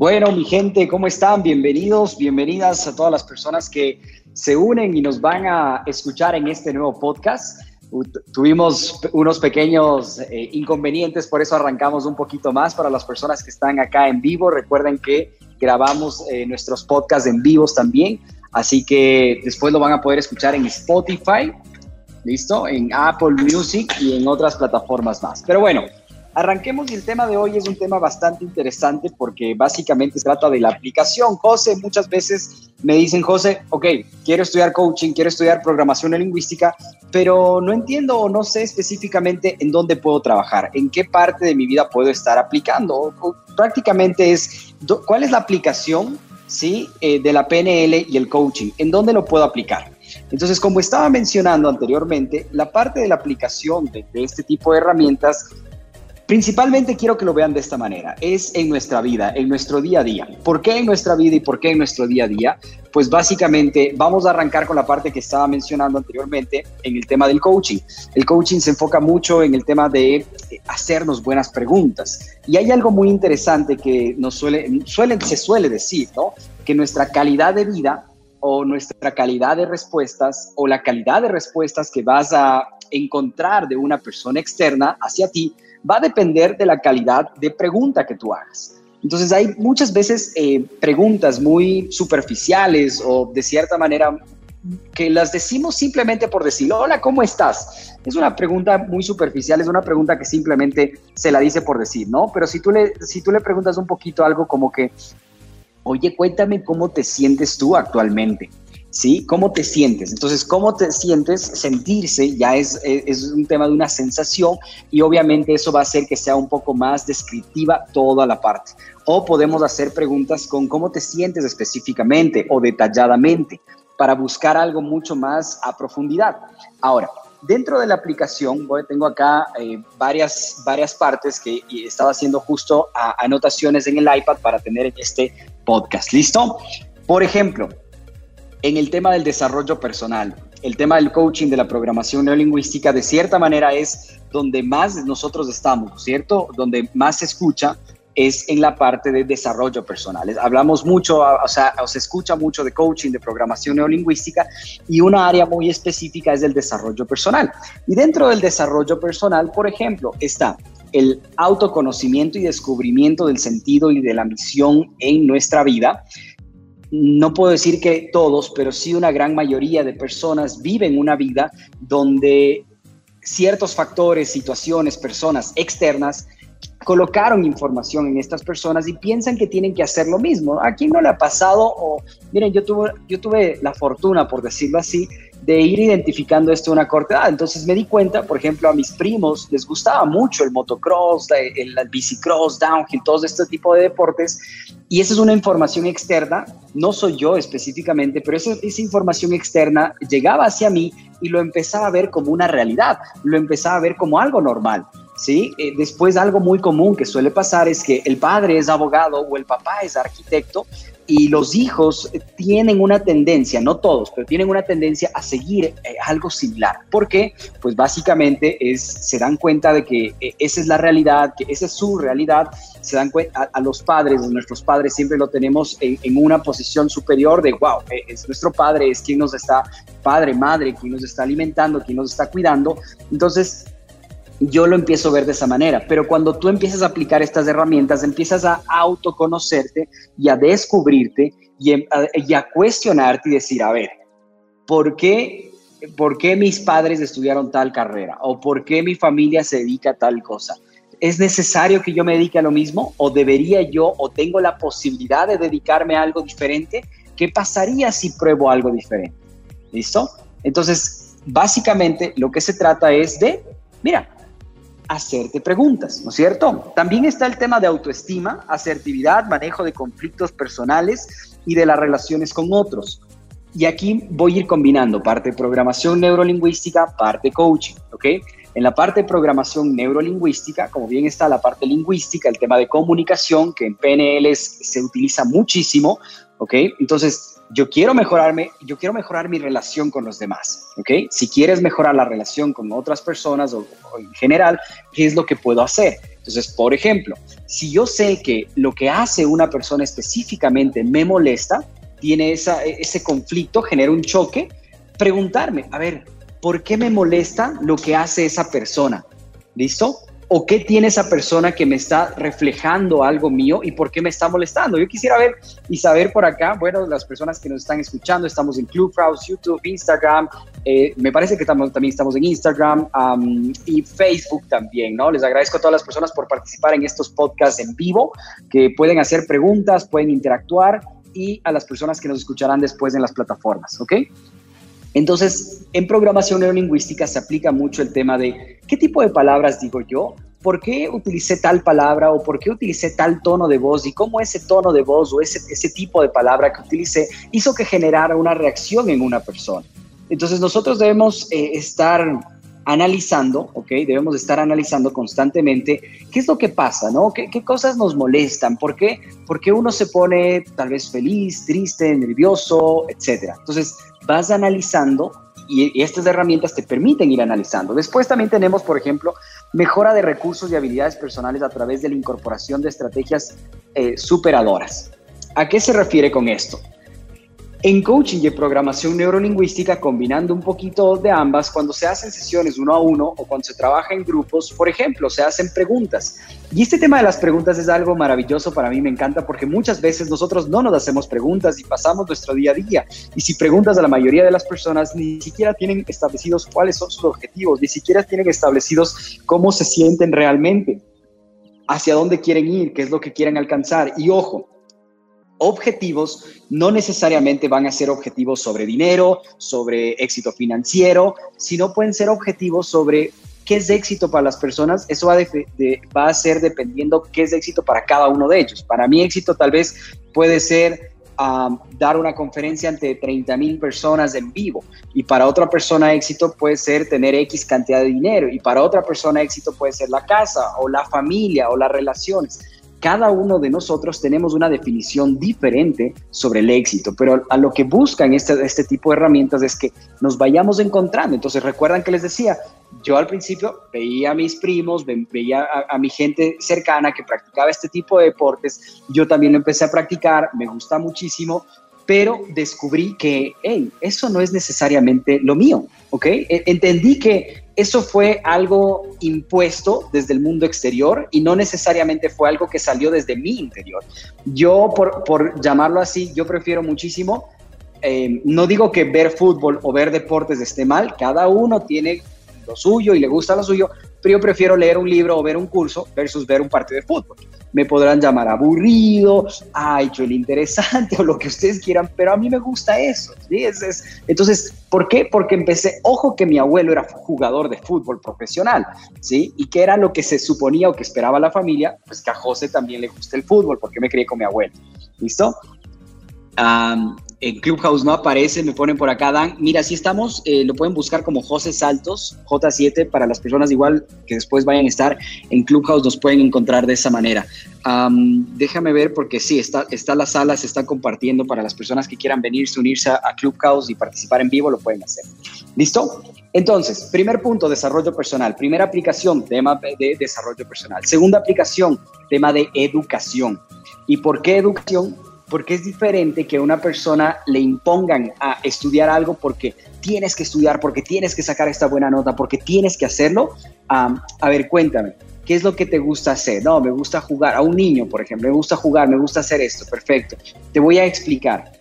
Bueno, mi gente, ¿cómo están? Bienvenidos, bienvenidas a todas las personas que se unen y nos van a escuchar en este nuevo podcast. Tuvimos unos pequeños eh, inconvenientes, por eso arrancamos un poquito más para las personas que están acá en vivo. Recuerden que grabamos eh, nuestros podcasts en vivos también, así que después lo van a poder escuchar en Spotify, ¿listo? En Apple Music y en otras plataformas más. Pero bueno, Arranquemos y el tema de hoy es un tema bastante interesante porque básicamente se trata de la aplicación. José, muchas veces me dicen, José, ok, quiero estudiar coaching, quiero estudiar programación lingüística, pero no entiendo o no sé específicamente en dónde puedo trabajar, en qué parte de mi vida puedo estar aplicando. prácticamente es, ¿cuál es la aplicación ¿sí? Eh, de la PNL y el coaching? ¿En dónde lo puedo aplicar? Entonces, como estaba mencionando anteriormente, la parte de la aplicación de, de este tipo de herramientas Principalmente quiero que lo vean de esta manera, es en nuestra vida, en nuestro día a día. ¿Por qué en nuestra vida y por qué en nuestro día a día? Pues básicamente vamos a arrancar con la parte que estaba mencionando anteriormente en el tema del coaching. El coaching se enfoca mucho en el tema de eh, hacernos buenas preguntas. Y hay algo muy interesante que nos suele, se suele decir, ¿no? Que nuestra calidad de vida o nuestra calidad de respuestas o la calidad de respuestas que vas a encontrar de una persona externa hacia ti va a depender de la calidad de pregunta que tú hagas. Entonces hay muchas veces eh, preguntas muy superficiales o de cierta manera que las decimos simplemente por decir, hola, ¿cómo estás? Es una pregunta muy superficial, es una pregunta que simplemente se la dice por decir, ¿no? Pero si tú le, si tú le preguntas un poquito algo como que, oye, cuéntame cómo te sientes tú actualmente. ¿Sí? ¿Cómo te sientes? Entonces, ¿cómo te sientes? Sentirse ya es, es, un tema de una sensación y obviamente eso va a hacer que sea un poco más descriptiva toda la parte. O podemos hacer preguntas con cómo te sientes específicamente o detalladamente para buscar algo mucho más a profundidad. Ahora, dentro de la aplicación, tengo acá eh, varias, varias partes que estaba haciendo justo anotaciones en el iPad para tener este podcast. ¿Listo? Por ejemplo, en el tema del desarrollo personal, el tema del coaching, de la programación neolingüística, de cierta manera es donde más nosotros estamos, ¿cierto? Donde más se escucha es en la parte de desarrollo personal. Hablamos mucho, o sea, se escucha mucho de coaching, de programación neolingüística y una área muy específica es el desarrollo personal. Y dentro del desarrollo personal, por ejemplo, está el autoconocimiento y descubrimiento del sentido y de la misión en nuestra vida, no puedo decir que todos, pero sí una gran mayoría de personas viven una vida donde ciertos factores, situaciones, personas externas colocaron información en estas personas y piensan que tienen que hacer lo mismo. ¿A quién no le ha pasado? O, miren, yo tuve, yo tuve la fortuna, por decirlo así, de ir identificando esto a una corta edad. Entonces me di cuenta, por ejemplo, a mis primos les gustaba mucho el motocross, el, el bicicross, downhill, todo este tipo de deportes. Y esa es una información externa, no soy yo específicamente, pero esa, esa información externa llegaba hacia mí y lo empezaba a ver como una realidad, lo empezaba a ver como algo normal. ¿sí? Eh, después algo muy común que suele pasar es que el padre es abogado o el papá es arquitecto y los hijos tienen una tendencia, no todos, pero tienen una tendencia a seguir eh, algo similar. ¿Por qué? Pues básicamente es, se dan cuenta de que eh, esa es la realidad, que esa es su realidad, se dan cuenta a, los padres, nuestros padres siempre lo tenemos en, una posición superior de, wow, es nuestro padre, es quien nos está, padre, madre, quien nos está alimentando, quien nos está cuidando. Entonces, yo lo empiezo a ver de esa manera, pero cuando tú empiezas a aplicar estas herramientas, empiezas a autoconocerte y a descubrirte y, em, a, cuestionarte y decir, a ver, ¿por qué, ¿por qué mis padres estudiaron tal carrera? ¿O por qué mi familia se dedica a tal cosa? ¿Es necesario que yo me dedique a lo mismo? ¿O debería yo o tengo la posibilidad de dedicarme a algo diferente? ¿Qué pasaría si pruebo algo diferente? ¿Listo? Entonces, básicamente lo que se trata es de, mira, hacerte preguntas, ¿no es cierto? También está el tema de autoestima, asertividad, manejo de conflictos personales y de las relaciones con otros. Y aquí voy a ir combinando parte programación neurolingüística, parte coaching, ¿ok? En la parte de programación neurolingüística, como bien está la parte lingüística, el tema de comunicación, que en PNL se utiliza muchísimo, ¿ok? Entonces, yo quiero mejorarme, yo quiero mejorar mi relación con los demás, ¿ok? Si quieres mejorar la relación con otras personas o, en general, ¿qué es lo que puedo hacer? Entonces, por ejemplo, si yo sé que lo que hace una persona específicamente me molesta, tiene esa, ese conflicto, genera un choque, preguntarme, a ver, ¿por qué me molesta lo que hace esa persona? ¿Listo? o qué tiene esa persona que me está reflejando algo mío y por qué me está molestando. Yo quisiera ver y saber por acá, bueno, las personas que nos están escuchando, estamos en Clubhouse, YouTube, Instagram, eh, me parece que también estamos en Instagram y Facebook también, ¿no? Les agradezco a todas las personas por participar en estos podcasts en vivo, que pueden hacer preguntas, pueden interactuar y a las personas que nos escucharán después en las plataformas, ¿ok? Entonces, en programación neurolingüística se aplica mucho el tema de qué tipo de palabras digo yo, por qué utilicé tal palabra o por qué utilicé tal tono de voz y cómo ese tono de voz o ese, ese tipo de palabra que utilicé hizo que generara una reacción en una persona. Entonces, nosotros debemos eh, estar analizando, ¿ok? Debemos estar analizando constantemente qué es lo que pasa, ¿no? ¿Qué, qué cosas nos molestan? ¿Por qué? Porque uno se pone tal vez feliz, triste, nervioso, etcétera. Entonces, vas analizando y, estas herramientas te permiten ir analizando. Después también tenemos, por ejemplo, mejora de recursos y habilidades personales a través de la incorporación de estrategias eh, superadoras. ¿A qué se refiere con esto? En coaching y programación neurolingüística, combinando un poquito de ambas, cuando se hacen sesiones uno a uno o cuando se trabaja en grupos, por ejemplo, se hacen preguntas. Y este tema de las preguntas es algo maravilloso para mí, me encanta porque muchas veces nosotros no nos hacemos preguntas y pasamos nuestro día a día. Y si preguntas a la mayoría de las personas, ni siquiera tienen establecidos cuáles son sus objetivos, ni siquiera tienen establecidos cómo se sienten realmente, hacia dónde quieren ir, qué es lo que quieren alcanzar. Y ojo, objetivos no necesariamente van a ser objetivos sobre dinero, sobre éxito financiero, sino pueden ser objetivos sobre qué es éxito para las personas. Eso va, a ser dependiendo qué es éxito para cada uno de ellos. Para mí éxito tal vez puede ser dar una conferencia ante 30 mil personas en vivo. Y para otra persona éxito puede ser tener X cantidad de dinero. Y para otra persona éxito puede ser la casa o la familia o las relaciones cada uno de nosotros tenemos una definición diferente sobre el éxito, pero a lo que buscan este, este tipo de herramientas es que nos vayamos encontrando. Entonces, recuerdan que les decía, yo al principio veía a mis primos, veía a, mi gente cercana que practicaba este tipo de deportes, yo también lo empecé a practicar, me gusta muchísimo, pero descubrí que, hey, eso no es necesariamente lo mío, ¿ok? E, entendí que eso fue algo impuesto desde el mundo exterior y no necesariamente fue algo que salió desde mi interior. Yo, por, llamarlo así, yo prefiero muchísimo, eh, no digo que ver fútbol o ver deportes esté mal, cada uno tiene lo suyo y le gusta lo suyo, pero yo prefiero leer un libro o ver un curso versus ver un partido de fútbol. Me podrán llamar aburrido, ay, el interesante o lo que ustedes quieran, pero a mí me gusta eso. ¿sí? Es, entonces, ¿por qué? Porque empecé, ojo que mi abuelo era jugador de fútbol profesional, ¿sí? Y que era lo que se suponía o que esperaba la familia, pues que a José también le gusta el fútbol, porque me crié con mi abuelo. ¿Listo? En Clubhouse no aparece, me ponen por acá, Dan. Mira, si estamos, eh, lo pueden buscar como José Saltos, J7, para las personas igual que después vayan a estar en Clubhouse, nos pueden encontrar de esa manera. déjame ver, porque sí, está, está la sala, se está compartiendo para las personas que quieran venirse, unirse a, Clubhouse y participar en vivo, lo pueden hacer. ¿Listo? Entonces, primer punto, desarrollo personal. Primera aplicación, tema de desarrollo personal. Segunda aplicación, tema de educación. ¿Y por qué educación? Porque es diferente que una persona le impongan a estudiar algo porque tienes que estudiar, porque tienes que sacar esta buena nota, porque tienes que hacerlo. a ver, cuéntame, ¿qué es lo que te gusta hacer? No, me gusta jugar. A un niño, por ejemplo, me gusta jugar, me gusta hacer esto, perfecto. Te voy a explicar.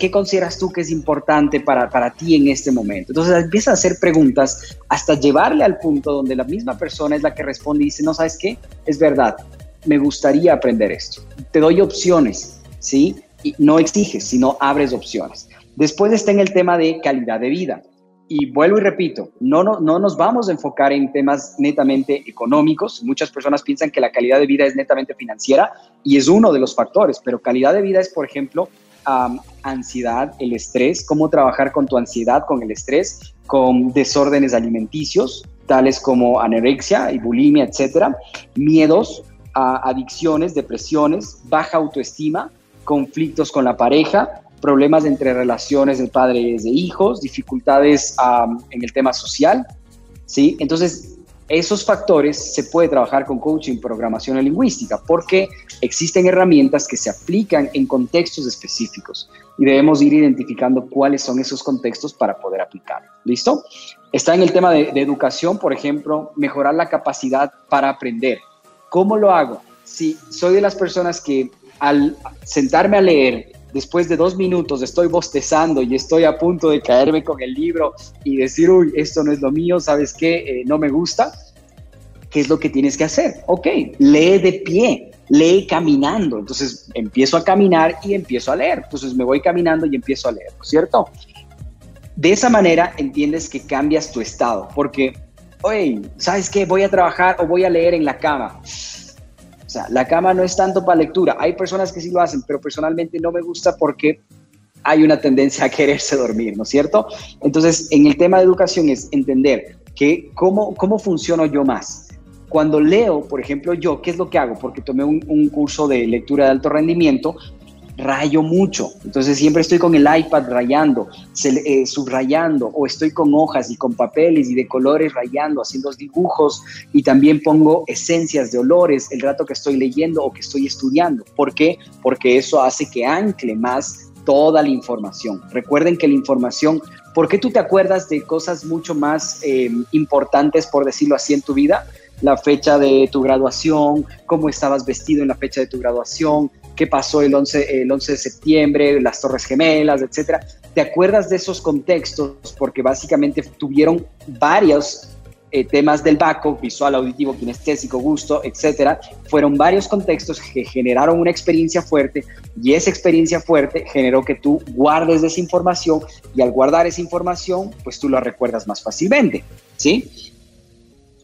¿Qué consideras tú que es importante para, para ti en este momento? Entonces empieza a hacer preguntas hasta llevarle al punto donde la misma persona es la que responde y dice, no, ¿sabes qué? Es verdad, me gustaría aprender esto. Te doy opciones ¿sí? Y no exiges, sino abres opciones. Después está en el tema de calidad de vida. Y vuelvo y repito, no, no, no nos vamos a enfocar en temas netamente económicos. Muchas personas piensan que la calidad de vida es netamente financiera y es uno de los factores, pero calidad de vida es, por ejemplo, ansiedad, el estrés, cómo trabajar con tu ansiedad, con el estrés, con desórdenes alimenticios, tales como anorexia y bulimia, etcétera, miedos, adicciones, depresiones, baja autoestima, conflictos con la pareja, problemas entre relaciones de padres e hijos, dificultades en el tema social, ¿sí? Entonces, esos factores se puede trabajar con coaching, programación lingüística, porque existen herramientas que se aplican en contextos específicos y debemos ir identificando cuáles son esos contextos para poder aplicar. ¿Listo? Está en el tema de, de educación, por ejemplo, mejorar la capacidad para aprender. ¿Cómo lo hago? Si soy de las personas que al sentarme a leer después de dos minutos estoy bostezando y estoy a punto de caerme con el libro y decir, uy, esto no es lo mío, ¿sabes qué? Eh, no me gusta. ¿Qué es lo que tienes que hacer? Ok, lee de pie, lee caminando. Entonces empiezo a caminar y empiezo a leer. Entonces me voy caminando y empiezo a leer, ¿no es cierto? De esa manera entiendes que cambias tu estado, porque, oye, ¿sabes qué? Voy a trabajar o voy a leer en la cama la cama no es tanto para lectura. Hay personas que sí lo hacen, pero personalmente no me gusta porque hay una tendencia a quererse dormir, ¿no es cierto? Entonces, en el tema de educación es entender que cómo, cómo funciono yo más. Cuando leo, por ejemplo, yo, ¿qué es lo que hago? Porque tomé un curso de lectura de alto rendimiento, rayo mucho. Entonces siempre estoy con el iPad rayando, eh, subrayando, o estoy con hojas y con papeles y de colores rayando, haciendo dibujos y también pongo esencias de olores el rato que estoy leyendo o que estoy estudiando. ¿Por qué? Porque eso hace que ancle más toda la información. Recuerden que la información, ¿por qué tú te acuerdas de cosas mucho más eh, importantes, por decirlo así, en tu vida? La fecha de tu graduación, cómo estabas vestido en la fecha de tu graduación, qué pasó el 11, el 11 de septiembre, las Torres Gemelas, etcétera. ¿Te acuerdas de esos contextos? Porque básicamente tuvieron varios eh, temas del BACO, visual, auditivo, kinestésico, gusto, etcétera. Fueron varios contextos que generaron una experiencia fuerte y esa experiencia fuerte generó que tú guardes esa información y al guardar esa información, pues tú la recuerdas más fácilmente, ¿sí?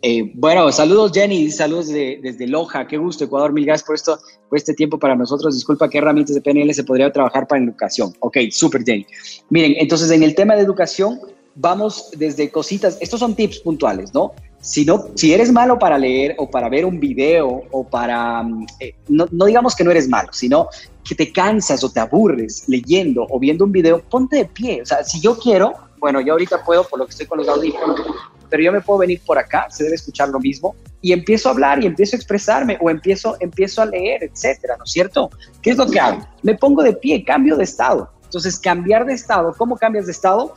Eh, bueno, saludos Jenny, saludos desde Loja, qué gusto Ecuador, mil gracias por, esto, por este tiempo para nosotros. Disculpa, ¿qué herramientas de PNL se podría trabajar para educación? Ok, súper Jenny. Miren, entonces en el tema de educación vamos desde cositas, estos son tips puntuales, ¿no? Si, no, si eres malo para leer o para ver un video o para, mm, eh, no, no digamos que no eres malo, sino que te cansas o te aburres leyendo o viendo un video, ponte de pie. O sea, si yo quiero, bueno, yo ahorita puedo por lo que estoy con los audífonos, pero yo me puedo venir por acá, se debe escuchar lo mismo, y empiezo a hablar y empiezo a expresarme o empiezo, empiezo a leer, etcétera, ¿no es cierto? ¿Qué es lo que hago? Me pongo de pie, cambio de estado. Entonces, cambiar de estado, ¿cómo cambias de estado?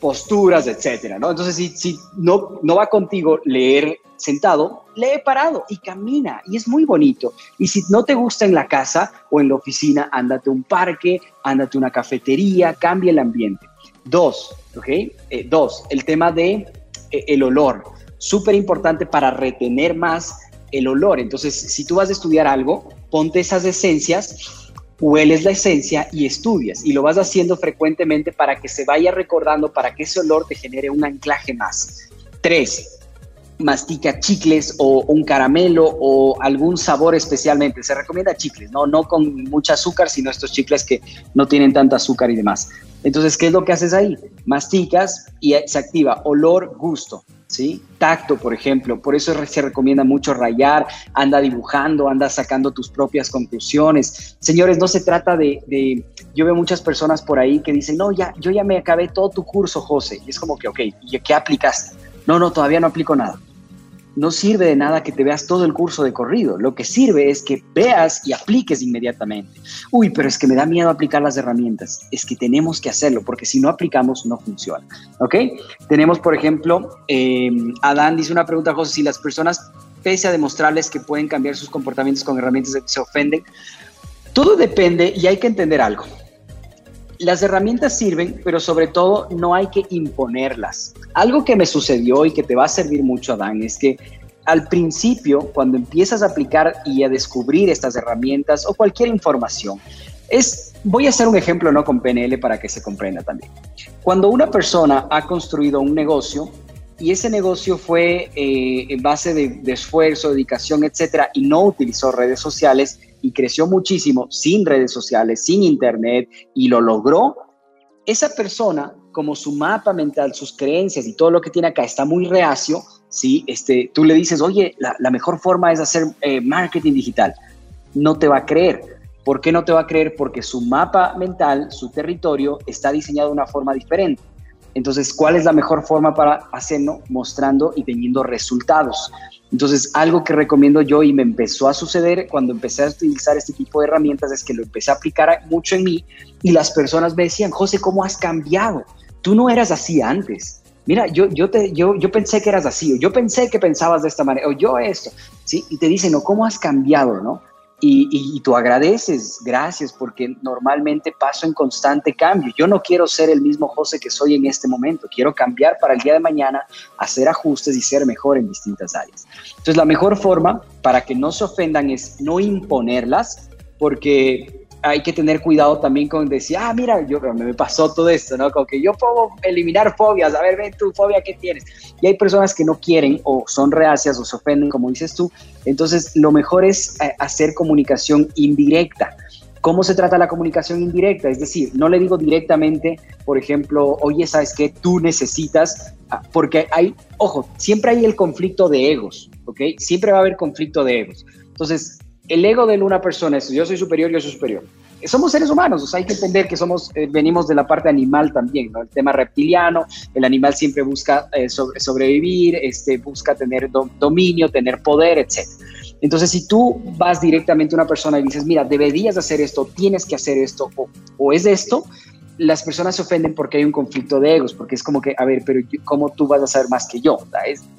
Posturas, etcétera, ¿no? Entonces, si, si no, no va contigo leer sentado, lee parado y camina y es muy bonito. Y si no te gusta en la casa o en la oficina, ándate a un parque, ándate a una cafetería, cambia el ambiente. Dos, ¿ok? Eh, dos, el tema de eh, el olor. Súper importante para retener más el olor. Entonces, si tú vas a estudiar algo, ponte esas esencias, hueles la esencia y estudias. Y lo vas haciendo frecuentemente para que se vaya recordando, para que ese olor te genere un anclaje más. Tres, mastica chicles o un caramelo o algún sabor especialmente. Se recomienda chicles, ¿no? No con mucho azúcar, sino estos chicles que no tienen tanto azúcar y demás. Entonces, ¿qué es lo que haces ahí? Masticas y se activa olor, gusto, ¿sí? Tacto, por ejemplo. Por eso se recomienda mucho rayar, anda dibujando, anda sacando tus propias conclusiones. Señores, no se trata de, de, yo veo muchas personas por ahí que dicen, no, ya, yo ya me acabé todo tu curso, José. Y es como que, ok, ¿y qué aplicaste? No, no, todavía no aplico nada no sirve de nada que te veas todo el curso de corrido. Lo que sirve es que veas y apliques inmediatamente. Uy, pero es que me da miedo aplicar las herramientas. Es que tenemos que hacerlo porque si no aplicamos no funciona. ¿Ok? Tenemos, por ejemplo, eh, Adán dice una pregunta, José, si las personas, pese a demostrarles que pueden cambiar sus comportamientos con herramientas, se ofenden. Todo depende y hay que entender algo. Las herramientas sirven, pero sobre todo no hay que imponerlas. Algo que me sucedió y que te va a servir mucho, Adán, es que al principio, cuando empiezas a aplicar y a descubrir estas herramientas o cualquier información, es, voy a hacer un ejemplo no con PNL para que se comprenda también. Cuando una persona ha construido un negocio y ese negocio fue eh, en base de, de esfuerzo, dedicación, etcétera, y no utilizó redes sociales, y creció muchísimo sin redes sociales, sin internet y lo logró, esa persona, como su mapa mental, sus creencias y todo lo que tiene acá está muy reacio, ¿sí? este, tú le dices, oye, la, mejor forma es hacer eh, marketing digital. No te va a creer. ¿Por qué no te va a creer? Porque su mapa mental, su territorio, está diseñado de una forma diferente. Entonces, ¿cuál es la mejor forma para hacerlo? Mostrando y teniendo resultados. Entonces, algo que recomiendo yo y me empezó a suceder cuando empecé a utilizar este tipo de herramientas es que lo empecé a aplicar mucho en mí y las personas me decían, José, ¿cómo has cambiado? Tú no eras así antes. Mira, yo, yo, te, yo, yo pensé que eras así, o yo pensé que pensabas de esta manera, o yo esto, ¿sí? Y te dicen, no, ¿cómo has cambiado, no? Y, tú agradeces, gracias, porque normalmente paso en constante cambio. Yo no quiero ser el mismo José que soy en este momento, quiero cambiar para el día de mañana, hacer ajustes y ser mejor en distintas áreas. Entonces, la mejor forma para que no se ofendan es no imponerlas, porque hay que tener cuidado también con decir, ah, mira, yo me pasó todo esto, ¿no? Como que yo puedo eliminar fobias, a ver, ven tu fobia, ¿qué tienes? Y hay personas que no quieren o son reacias o se ofenden, como dices tú. Entonces, lo mejor es eh, hacer comunicación indirecta. ¿Cómo se trata la comunicación indirecta? Es decir, no le digo directamente, por ejemplo, oye, ¿sabes qué? Tú necesitas, ah, porque hay, ojo, siempre hay el conflicto de egos, ¿ok? Siempre va a haber conflicto de egos. Entonces, el ego de una persona es yo soy superior, yo soy superior. Somos seres humanos, o hay que entender que somos, eh, venimos de la parte animal también. El tema reptiliano, el animal siempre busca eh, sobrevivir, este, busca tener dominio, tener poder, etc. Entonces, si tú vas directamente a una persona y dices, mira, deberías hacer esto, tienes que hacer esto, o, es esto, las personas se ofenden porque hay un conflicto de egos, porque es como que, a ver, pero ¿cómo tú vas a saber más que yo?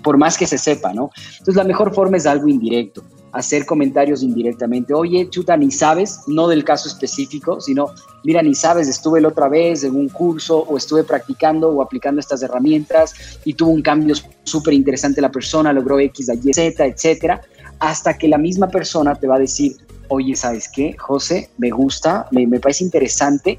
Por más que se sepa, ¿no? Entonces, la mejor forma es algo indirecto hacer comentarios indirectamente. Oye, chuta, ni sabes, no del caso específico, sino, mira, ni sabes, estuve la otra vez en un curso o estuve practicando o aplicando estas herramientas y tuvo un cambio súper interesante la persona, logró X, Y, Z, etcétera, hasta que la misma persona te va a decir, oye, ¿sabes qué? José, me gusta, me, me parece interesante,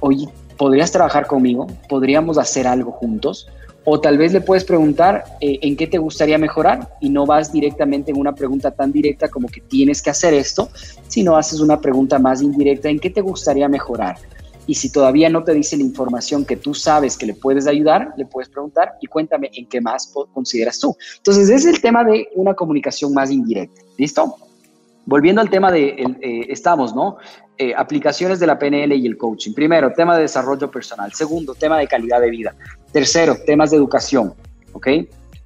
oye, ¿podrías trabajar conmigo? ¿Podríamos hacer algo juntos? O tal vez le puedes preguntar eh, en qué te gustaría mejorar y no vas directamente en una pregunta tan directa como que tienes que hacer esto, sino haces una pregunta más indirecta en qué te gustaría mejorar. Y si todavía no te dice la información que tú sabes que le puedes ayudar, le puedes preguntar y cuéntame en qué más consideras tú. Entonces, ese es el tema de una comunicación más indirecta. ¿Listo? Volviendo al tema de, eh, estamos, ¿no? Eh, aplicaciones de la PNL y el coaching. Primero, tema de desarrollo personal. Segundo, tema de calidad de vida. Tercero, temas de educación. ¿Ok?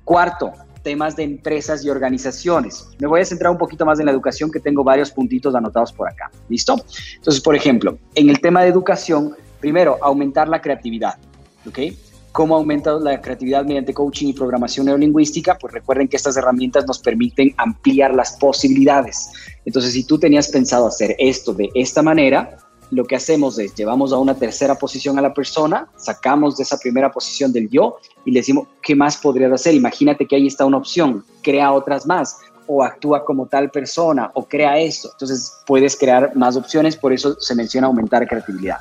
Cuarto, temas de empresas y organizaciones. Me voy a centrar un poquito más en la educación, que tengo varios puntitos anotados por acá. ¿Listo? Entonces, por ejemplo, en el tema de educación, primero, aumentar la creatividad. ¿Ok? ¿Cómo aumenta la creatividad mediante coaching y programación neurolingüística? Pues recuerden que estas herramientas nos permiten ampliar las posibilidades. Entonces, si tú tenías pensado hacer esto de esta manera, lo que hacemos es llevamos a una tercera posición a la persona, sacamos de esa primera posición del yo y le decimos, ¿qué más podrías hacer? Imagínate que ahí está una opción, crea otras más o actúa como tal persona o crea esto. Entonces puedes crear más opciones, por eso se menciona aumentar creatividad.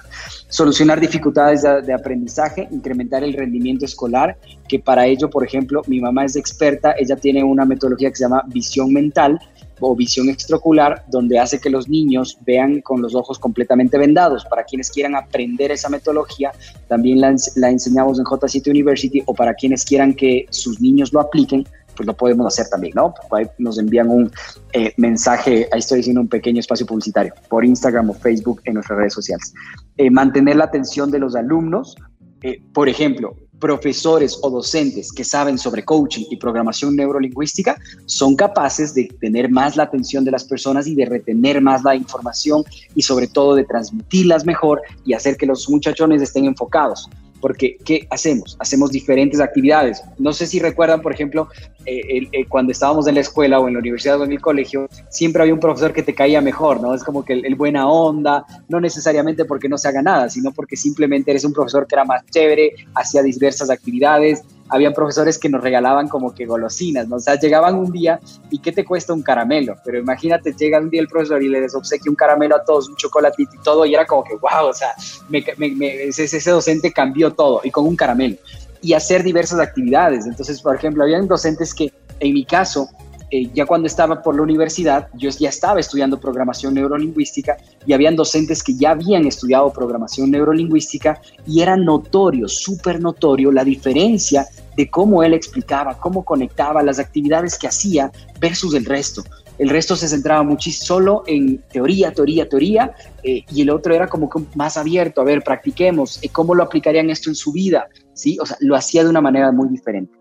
Solucionar dificultades de, aprendizaje, incrementar el rendimiento escolar, que para ello, por ejemplo, mi mamá es experta, ella tiene una metodología que se llama visión mental, o visión extraocular, donde hace que los niños vean con los ojos completamente vendados. Para quienes quieran aprender esa metodología, también la, enseñamos en J7 University o para quienes quieran que sus niños lo apliquen, pues lo podemos hacer también, ¿no? Ahí nos envían un eh, mensaje, ahí estoy diciendo un pequeño espacio publicitario, por Instagram o Facebook en nuestras redes sociales. Eh, mantener la atención de los alumnos, eh, por ejemplo, profesores o docentes que saben sobre coaching y programación neurolingüística son capaces de tener más la atención de las personas y de retener más la información y sobre todo de transmitirlas mejor y hacer que los muchachones estén enfocados porque ¿qué hacemos? Hacemos diferentes actividades. No sé si recuerdan, por ejemplo, eh, eh, cuando estábamos en la escuela o en la universidad o en el colegio, siempre había un profesor que te caía mejor, ¿no? Es como que el, buena onda, no necesariamente porque no se haga nada, sino porque simplemente eres un profesor que era más chévere, hacía diversas actividades, habían profesores que nos regalaban como que golosinas. O sea, llegaban un día y ¿qué te cuesta un caramelo? Pero imagínate, llega un día el profesor y le les obsequia un caramelo a todos, un chocolatito y todo, y era como que, wow, o sea, ese, ese docente cambió todo y con un caramelo. Y hacer diversas actividades. Entonces, por ejemplo, habían docentes que, en mi caso, eh, ya cuando estaba por la universidad, yo ya estaba estudiando programación neurolingüística y habían docentes que ya habían estudiado programación neurolingüística y era notorio, súper notorio la diferencia de cómo él explicaba, cómo conectaba las actividades que hacía versus el resto. El resto se centraba muchísimo solo en teoría, teoría, teoría, eh, y el otro era como más abierto, a ver, practiquemos, eh, ¿cómo lo aplicarían esto en su vida? ¿Sí? O sea, lo hacía de una manera muy diferente.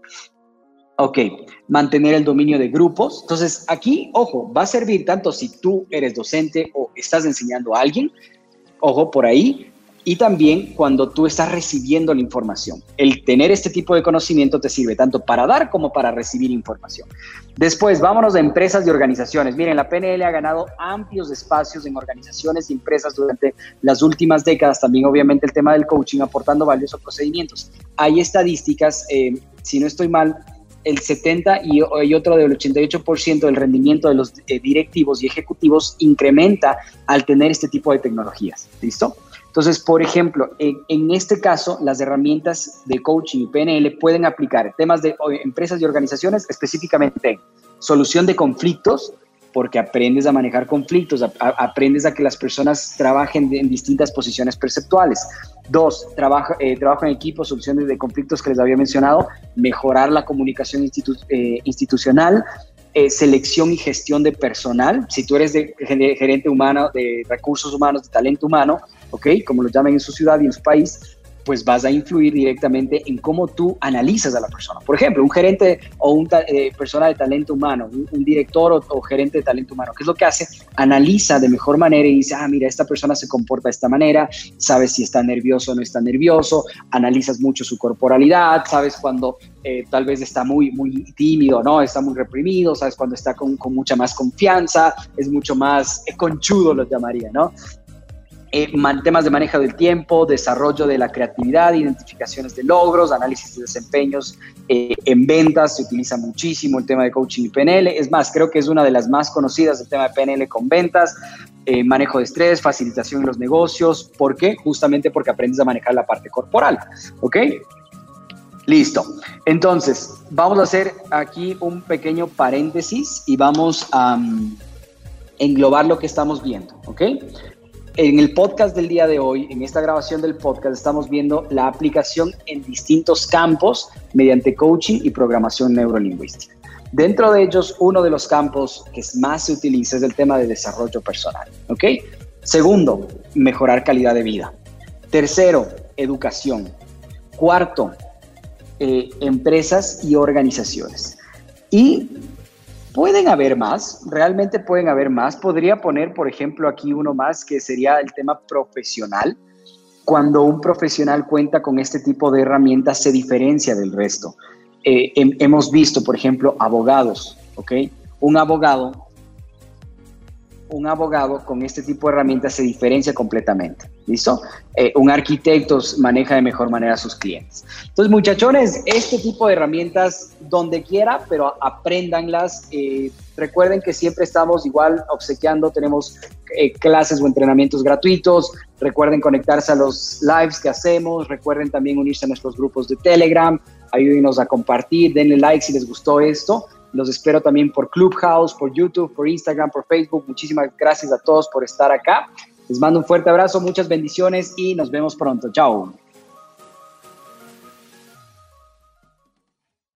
Ok, mantener el dominio de grupos. Entonces, aquí, ojo, va a servir tanto si tú eres docente o estás enseñando a alguien, ojo por ahí, y también cuando tú estás recibiendo la información. El tener este tipo de conocimiento te sirve tanto para dar como para recibir información. Después, vámonos a empresas y organizaciones. Miren, la PNL ha ganado amplios espacios en organizaciones y empresas durante las últimas décadas. También, obviamente, el tema del coaching aportando valiosos procedimientos. Hay estadísticas, eh, si no estoy mal, el 70 y, otro del 88% del rendimiento de los eh, directivos y ejecutivos incrementa al tener este tipo de tecnologías. ¿Listo? Entonces, por ejemplo, en, este caso, las herramientas de coaching y PNL pueden aplicar temas de empresas y organizaciones, específicamente solución de conflictos, porque aprendes a manejar conflictos, aprendes a que las personas trabajen en distintas posiciones perceptuales. Dos, trabajo, eh, trabajo en equipo, soluciones de conflictos que les había mencionado, mejorar la comunicación eh, institucional, eh, selección y gestión de personal. Si tú eres de, gerente humano, de recursos humanos, de talento humano, ¿ok? Como lo llaman en su ciudad y en su país, pues vas a influir directamente en cómo tú analizas a la persona. Por ejemplo, un gerente o una eh, persona de talento humano, un, director o, gerente de talento humano, ¿qué es lo que hace? Analiza de mejor manera y dice, ah, mira, esta persona se comporta de esta manera, sabes si está nervioso o no está nervioso, analizas mucho su corporalidad, sabes cuando eh, tal vez está muy, muy tímido, ¿no? Está muy reprimido, sabes cuando está con, con mucha más confianza, es mucho más conchudo, lo llamaría, ¿no? Eh, temas de manejo del tiempo, desarrollo de la creatividad, identificaciones de logros, análisis de desempeños eh, en ventas, se utiliza muchísimo el tema de coaching y PNL. Es más, creo que es una de las más conocidas el tema de PNL con ventas, eh, manejo de estrés, facilitación en los negocios. ¿Por qué? Justamente porque aprendes a manejar la parte corporal. ¿Ok? Listo. Entonces, vamos a hacer aquí un pequeño paréntesis y vamos a mm, englobar lo que estamos viendo. ¿Ok? En el podcast del día de hoy, en esta grabación del podcast, estamos viendo la aplicación en distintos campos mediante coaching y programación neurolingüística. Dentro de ellos, uno de los campos que más se utiliza es el tema de desarrollo personal. Segundo, mejorar calidad de vida. Tercero, educación. Cuarto, eh, empresas y organizaciones. Y Pueden haber más, realmente pueden haber más. Podría poner, por ejemplo, aquí uno más que sería el tema profesional. Cuando un profesional cuenta con este tipo de herramientas, se diferencia del resto. Eh, hemos visto, por ejemplo, abogados, ¿ok? Un abogado un abogado con este tipo de herramientas se diferencia completamente. ¿Listo? Eh, un arquitecto maneja de mejor manera a sus clientes. Entonces, muchachones, este tipo de herramientas donde quiera, pero apréndanlas. Eh, recuerden que siempre estamos igual obsequiando, tenemos eh, clases o entrenamientos gratuitos. Recuerden conectarse a los lives que hacemos. Recuerden también unirse a nuestros grupos de Telegram. Ayúdenos a compartir, denle like si les gustó esto. Los espero también por Clubhouse, por YouTube, por Instagram, por Facebook. Muchísimas gracias a todos por estar acá. Les mando un fuerte abrazo, muchas bendiciones y nos vemos pronto. Chao.